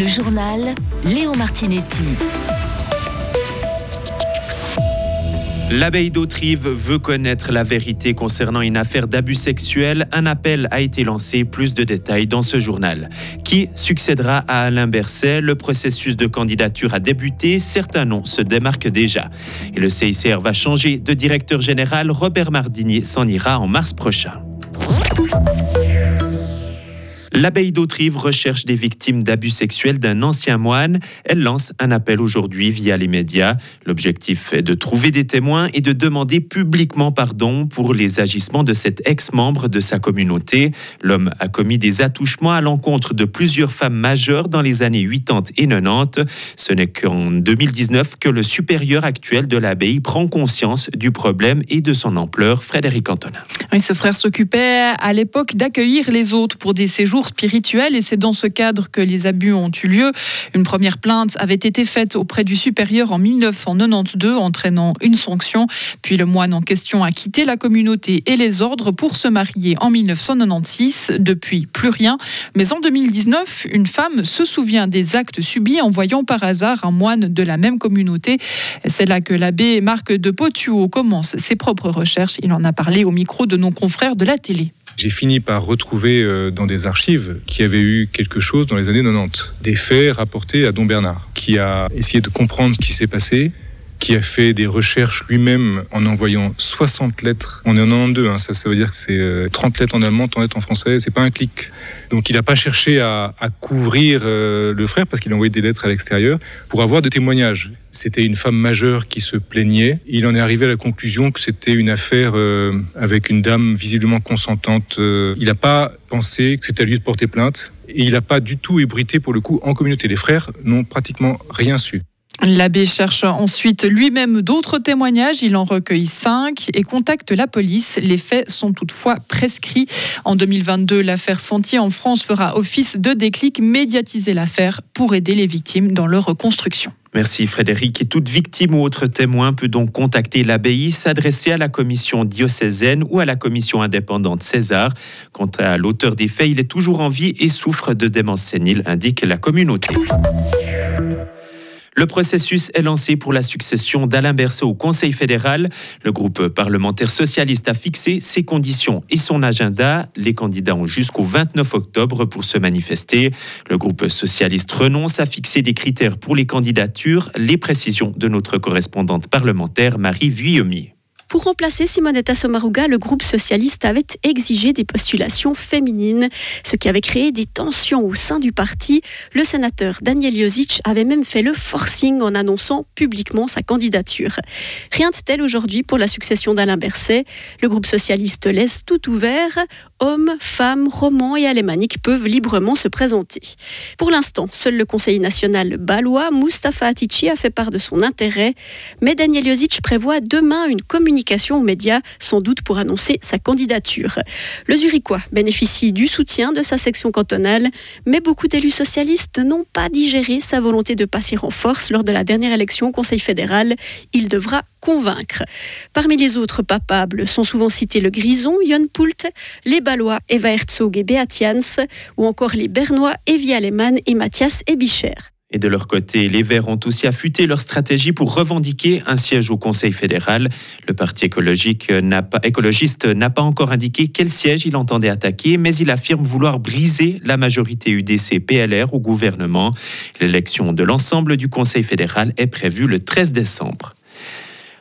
Le journal Léo Martinetti. L'abbaye d'Autrive veut connaître la vérité concernant une affaire d'abus sexuel. Un appel a été lancé. Plus de détails dans ce journal. Qui succédera à Alain Berset? Le processus de candidature a débuté. Certains noms se démarquent déjà. Et le CICR va changer de directeur général. Robert Mardini s'en ira en mars prochain. L'abbaye d'Autrive recherche des victimes d'abus sexuels d'un ancien moine. Elle lance un appel aujourd'hui via les médias. L'objectif est de trouver des témoins et de demander publiquement pardon pour les agissements de cet ex-membre de sa communauté. L'homme a commis des attouchements à l'encontre de plusieurs femmes majeures dans les années 80 et 90. Ce n'est qu'en 2019 que le supérieur actuel de l'abbaye prend conscience du problème et de son ampleur. Frédéric Antonin. Ce frère s'occupait à l'époque d'accueillir les autres pour des séjours spirituel et c'est dans ce cadre que les abus ont eu lieu. Une première plainte avait été faite auprès du supérieur en 1992 entraînant une sanction. Puis le moine en question a quitté la communauté et les ordres pour se marier en 1996. Depuis, plus rien. Mais en 2019, une femme se souvient des actes subis en voyant par hasard un moine de la même communauté. C'est là que l'abbé Marc de Potuo commence ses propres recherches. Il en a parlé au micro de confrères de la télé. J'ai fini par retrouver euh, dans des archives qui avaient eu quelque chose dans les années 90, des faits rapportés à Don Bernard, qui a essayé de comprendre ce qui s'est passé, qui a fait des recherches lui-même en envoyant 60 lettres. On est en 92, hein, ça, ça veut dire que c'est 30 euh, lettres en allemand, 30 lettres en français, c'est pas un clic. Donc il n'a pas cherché à, couvrir euh, le frère parce qu'il a envoyé des lettres à l'extérieur pour avoir des témoignages. C'était une femme majeure qui se plaignait. Il en est arrivé à la conclusion que c'était une affaire euh, avec une dame visiblement consentante. il n'a pas pensé que c'était à lui de porter plainte et il n'a pas du tout ébruité pour le coup en communauté. Les frères n'ont pratiquement rien su. L'abbé cherche ensuite lui-même d'autres témoignages. Il en recueille cinq et contacte la police. Les faits sont toutefois prescrits. En 2022, l'affaire Sentier en France fera office de déclic. Médiatiser l'affaire pour aider les victimes dans leur reconstruction. Merci Frédéric. Et toute victime ou autre témoin peut donc contacter l'abbaye, s'adresser à la commission diocésaine ou à la commission indépendante César. Quant à l'auteur des faits, il est toujours en vie et souffre de démence sénile, indique la communauté. Le processus est lancé pour la succession d'Alain Berset au Conseil fédéral. Le groupe parlementaire socialiste a fixé ses conditions et son agenda. Les candidats ont jusqu'au 29 octobre pour se manifester. Le groupe socialiste renonce à fixer des critères pour les candidatures. Les précisions de notre correspondante parlementaire Marie Vuillemier. Pour remplacer Simonetta Sommaruga, le groupe socialiste avait exigé des postulations féminines, ce qui avait créé des tensions au sein du parti. Le sénateur Daniel Josic avait même fait le forcing en annonçant publiquement sa candidature. Rien de tel aujourd'hui pour la succession d'Alain Berset. Le groupe socialiste laisse tout ouvert. Hommes, femmes, romans et alémaniques peuvent librement se présenter. Pour l'instant, seul le Conseil national balois, Mustafa Atici, a fait part de son intérêt, mais Daniel Josic prévoit demain une communication aux médias, sans doute pour annoncer sa candidature. Le Zurichois bénéficie du soutien de sa section cantonale, mais beaucoup d'élus socialistes n'ont pas digéré sa volonté de passer en force lors de la dernière élection au Conseil fédéral. Il devra convaincre. Parmi les autres papables sont souvent cités le Grison, Jon Poult, les Balois Eva Herzog et Beat Jans, ou encore les Bernois Evie Alemann et Mathias Ebicher. Et de leur côté, les Verts ont aussi affûté leur stratégie pour revendiquer un siège au Conseil fédéral. Le parti écologique écologiste n'a pas encore indiqué quel siège il entendait attaquer, mais il affirme vouloir briser la majorité UDC-PLR au gouvernement. L'élection de l'ensemble du Conseil fédéral est prévue le 13 décembre.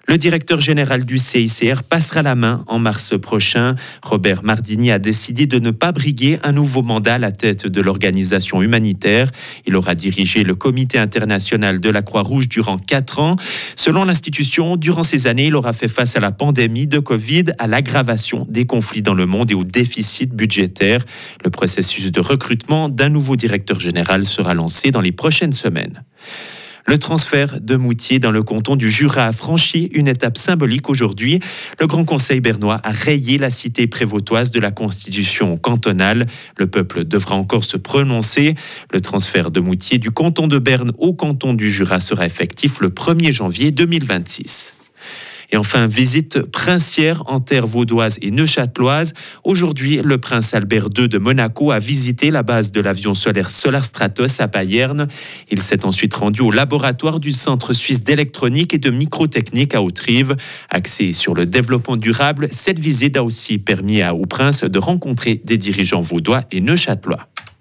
Le directeur général du CICR passera la main en mars prochain. Robert Mardini a décidé de ne pas briguer un nouveau mandat à la tête de l'organisation humanitaire. Il aura dirigé le comité international de la Croix-Rouge durant quatre ans. Selon l'institution, durant ces années, il aura fait face à la pandémie de Covid, à l'aggravation des conflits dans le monde et au déficit budgétaire. Le processus de recrutement d'un nouveau directeur général sera lancé dans les prochaines semaines. Le transfert de Moutier dans le canton du Jura a franchi une étape symbolique aujourd'hui. Le Grand Conseil bernois a rayé la cité prévôtoise de la Constitution cantonale. Le peuple devra encore se prononcer. Le transfert de Moutier du canton de Berne au canton du Jura sera effectif le 1er janvier 2026. Et enfin, visite princière en terre vaudoise et neuchâteloise. Aujourd'hui, le prince Albert II de Monaco a visité la base de l'avion solaire Solar Stratos à Payerne. Il s'est ensuite rendu au laboratoire du Centre suisse d'électronique et de microtechnique à Autrive. Axé sur le développement durable, cette visite a aussi permis à, au prince de rencontrer des dirigeants vaudois et neuchâtelois.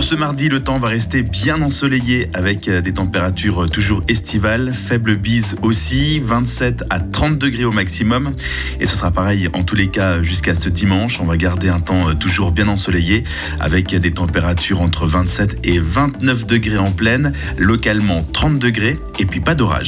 Pour ce mardi, le temps va rester bien ensoleillé avec euh, des températures toujours estivales, faible bise aussi, 27 à 30 degrés au maximum. Et ce sera pareil en tous les cas jusqu'à ce dimanche. On va garder un temps euh, toujours bien ensoleillé avec des températures entre 27 et 29 degrés en pleine, localement 30 degrés et puis pas d'orage.